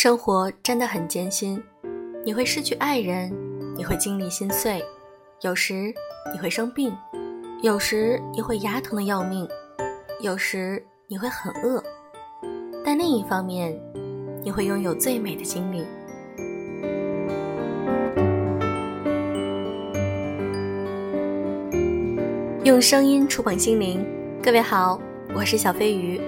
生活真的很艰辛，你会失去爱人，你会经历心碎，有时你会生病，有时你会牙疼的要命，有时你会很饿，但另一方面，你会拥有最美的经历。用声音触碰心灵，各位好，我是小飞鱼。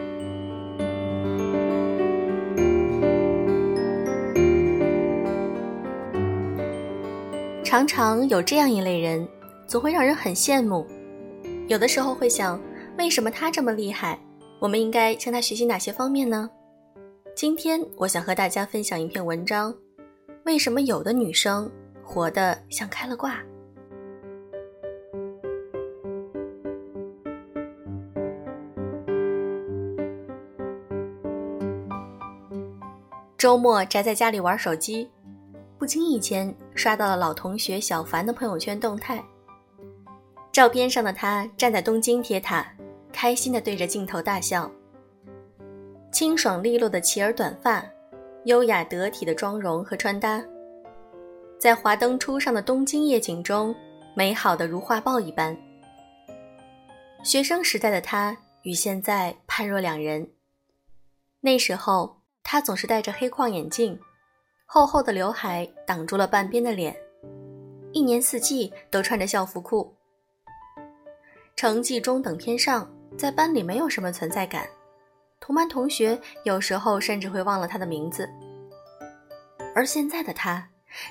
常常有这样一类人，总会让人很羡慕。有的时候会想，为什么他这么厉害？我们应该向他学习哪些方面呢？今天我想和大家分享一篇文章：为什么有的女生活得像开了挂？周末宅在家里玩手机。不经意间刷到了老同学小凡的朋友圈动态，照片上的他站在东京铁塔，开心地对着镜头大笑。清爽利落的齐耳短发，优雅得体的妆容和穿搭，在华灯初上的东京夜景中，美好的如画报一般。学生时代的他与现在判若两人，那时候他总是戴着黑框眼镜。厚厚的刘海挡住了半边的脸，一年四季都穿着校服裤。成绩中等偏上，在班里没有什么存在感，同班同学有时候甚至会忘了他的名字。而现在的他，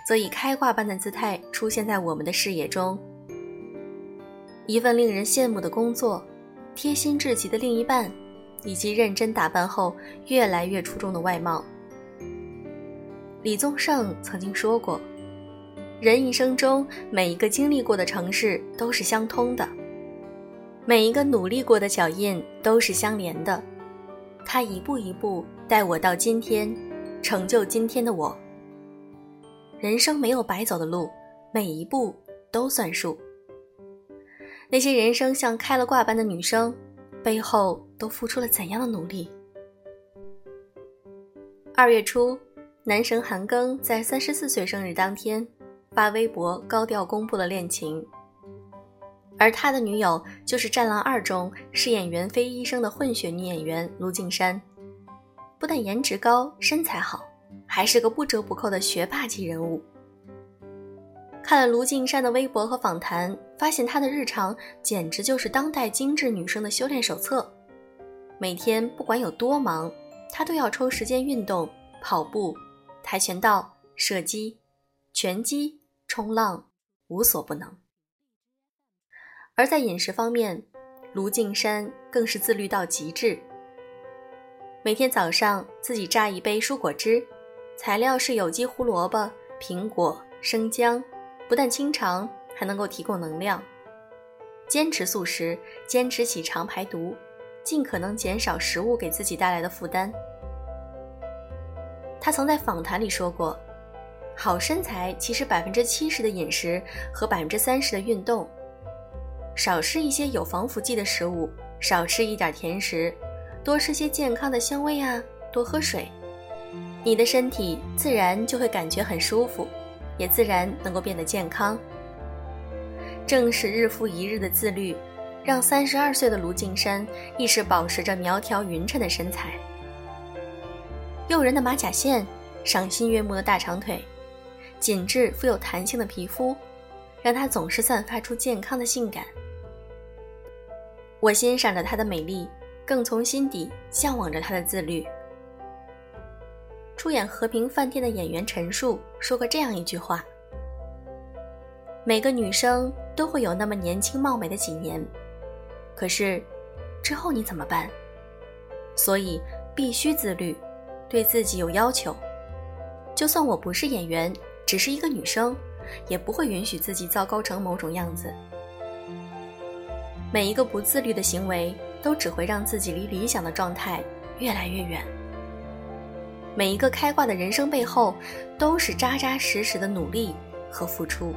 则以开挂般的姿态出现在我们的视野中。一份令人羡慕的工作，贴心至极的另一半，以及认真打扮后越来越出众的外貌。李宗盛曾经说过：“人一生中每一个经历过的城市都是相通的，每一个努力过的脚印都是相连的。他一步一步带我到今天，成就今天的我。人生没有白走的路，每一步都算数。那些人生像开了挂般的女生，背后都付出了怎样的努力？”二月初。男神韩庚在三十四岁生日当天发微博高调公布了恋情，而他的女友就是《战狼二》中饰演袁飞医生的混血女演员卢靖姗。不但颜值高、身材好，还是个不折不扣的学霸级人物。看了卢靖姗的微博和访谈，发现她的日常简直就是当代精致女生的修炼手册。每天不管有多忙，她都要抽时间运动、跑步。跆拳道、射击、拳击、冲浪，无所不能。而在饮食方面，卢靖姗更是自律到极致。每天早上自己榨一杯蔬果汁，材料是有机胡萝卜、苹果、生姜，不但清肠，还能够提供能量。坚持素食，坚持起肠排毒，尽可能减少食物给自己带来的负担。他曾在访谈里说过：“好身材其实百分之七十的饮食和百分之三十的运动，少吃一些有防腐剂的食物，少吃一点甜食，多吃些健康的香味啊，多喝水，你的身体自然就会感觉很舒服，也自然能够变得健康。”正是日复一日的自律，让三十二岁的卢靖姗一直保持着苗条匀称的身材。诱人的马甲线，赏心悦目的大长腿，紧致富有弹性的皮肤，让她总是散发出健康的性感。我欣赏着她的美丽，更从心底向往着她的自律。出演《和平饭店》的演员陈数说过这样一句话：“每个女生都会有那么年轻貌美的几年，可是之后你怎么办？所以必须自律。”对自己有要求，就算我不是演员，只是一个女生，也不会允许自己糟糕成某种样子。每一个不自律的行为，都只会让自己离理想的状态越来越远。每一个开挂的人生背后，都是扎扎实实的努力和付出。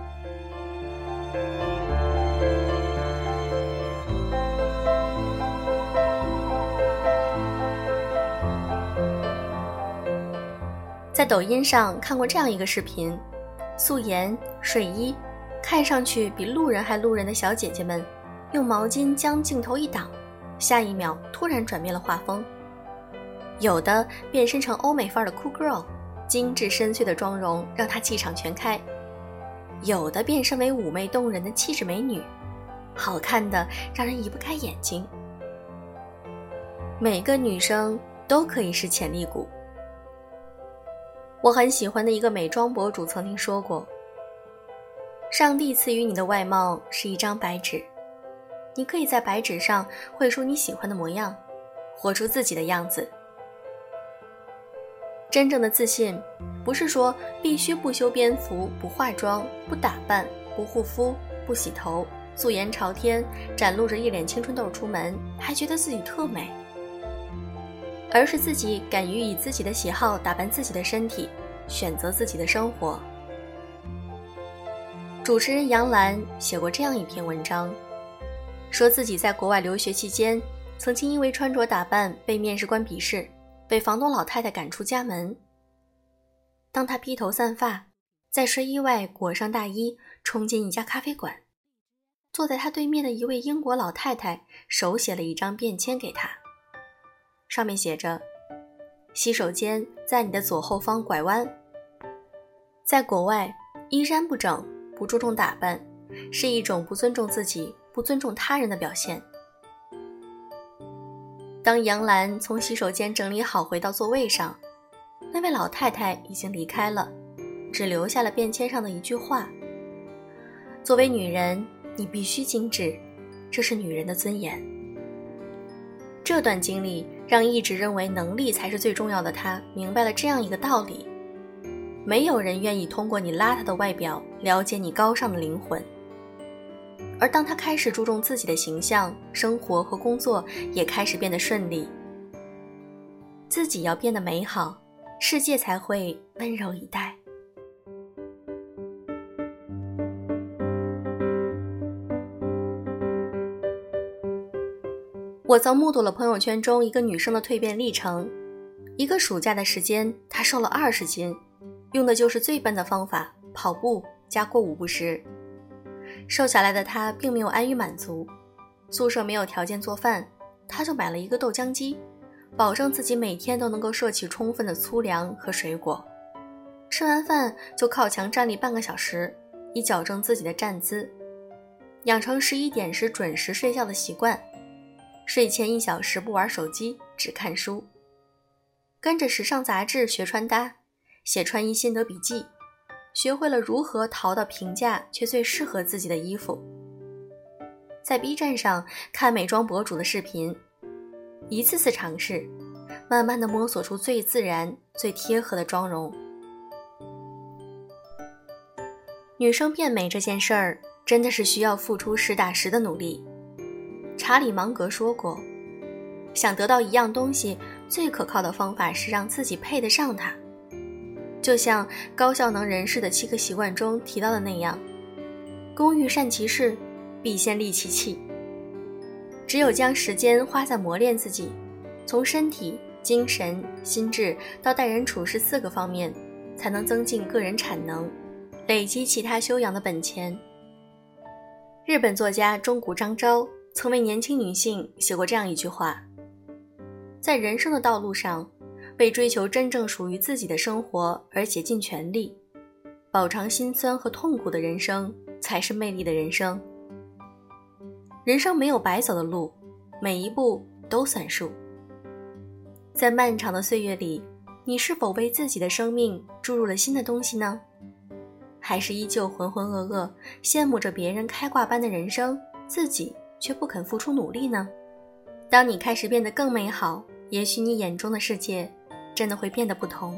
在抖音上看过这样一个视频：素颜睡衣，看上去比路人还路人的小姐姐们，用毛巾将镜头一挡，下一秒突然转变了画风。有的变身成欧美范儿的酷 girl，精致深邃的妆容让她气场全开；有的变身为妩媚动人的气质美女，好看的让人移不开眼睛。每个女生都可以是潜力股。我很喜欢的一个美妆博主曾经说过：“上帝赐予你的外貌是一张白纸，你可以在白纸上绘出你喜欢的模样，活出自己的样子。真正的自信，不是说必须不修边幅、不化妆、不打扮、不护肤、不洗头，素颜朝天，展露着一脸青春痘出门，还觉得自己特美。”而是自己敢于以自己的喜好打扮自己的身体，选择自己的生活。主持人杨澜写过这样一篇文章，说自己在国外留学期间，曾经因为穿着打扮被面试官鄙视，被房东老太太赶出家门。当他披头散发，在睡衣外裹上大衣，冲进一家咖啡馆，坐在他对面的一位英国老太太手写了一张便签给他。上面写着：“洗手间在你的左后方拐弯。”在国外，衣衫不整、不注重打扮，是一种不尊重自己、不尊重他人的表现。当杨澜从洗手间整理好回到座位上，那位老太太已经离开了，只留下了便签上的一句话：“作为女人，你必须精致，这是女人的尊严。”这段经历让一直认为能力才是最重要的他明白了这样一个道理：没有人愿意通过你邋遢的外表了解你高尚的灵魂。而当他开始注重自己的形象，生活和工作也开始变得顺利。自己要变得美好，世界才会温柔以待。我曾目睹了朋友圈中一个女生的蜕变历程。一个暑假的时间，她瘦了二十斤，用的就是最笨的方法——跑步加过午不食。瘦下来的她并没有安于满足，宿舍没有条件做饭，她就买了一个豆浆机，保证自己每天都能够摄取充分的粗粮和水果。吃完饭就靠墙站立半个小时，以矫正自己的站姿，养成十一点时准时睡觉的习惯。睡前一小时不玩手机，只看书。跟着时尚杂志学穿搭，写穿衣心得笔记，学会了如何淘到平价却最适合自己的衣服。在 B 站上看美妆博主的视频，一次次尝试，慢慢的摸索出最自然、最贴合的妆容。女生变美这件事儿，真的是需要付出实打实的努力。查理芒格说过：“想得到一样东西，最可靠的方法是让自己配得上它。”就像高效能人士的七个习惯中提到的那样：“工欲善其事，必先利其器。”只有将时间花在磨练自己，从身体、精神、心智到待人处事四个方面，才能增进个人产能，累积其他修养的本钱。日本作家中谷章昭。曾为年轻女性写过这样一句话：在人生的道路上，为追求真正属于自己的生活而竭尽全力，饱尝辛酸和痛苦的人生才是魅力的人生。人生没有白走的路，每一步都算数。在漫长的岁月里，你是否为自己的生命注入了新的东西呢？还是依旧浑浑噩噩，羡慕着别人开挂般的人生，自己？却不肯付出努力呢？当你开始变得更美好，也许你眼中的世界真的会变得不同。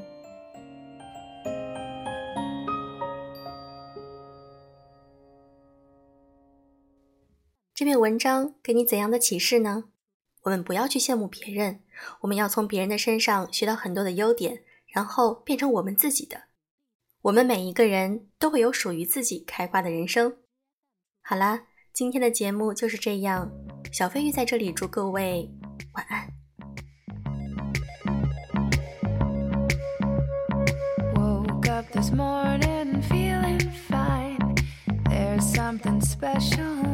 这篇文章给你怎样的启示呢？我们不要去羡慕别人，我们要从别人的身上学到很多的优点，然后变成我们自己的。我们每一个人都会有属于自己开挂的人生。好啦。今天的节目就是这样，小飞鱼在这里祝各位晚安。This morning, feeling fine. There's something special.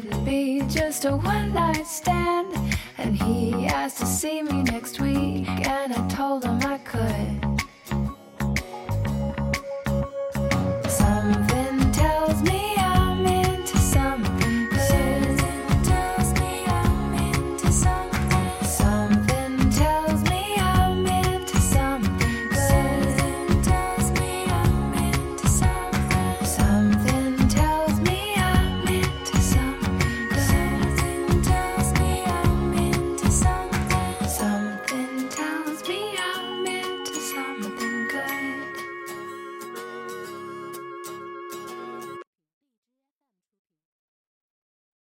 could be just a one night stand. And he asked to see me next week, and I told him I could.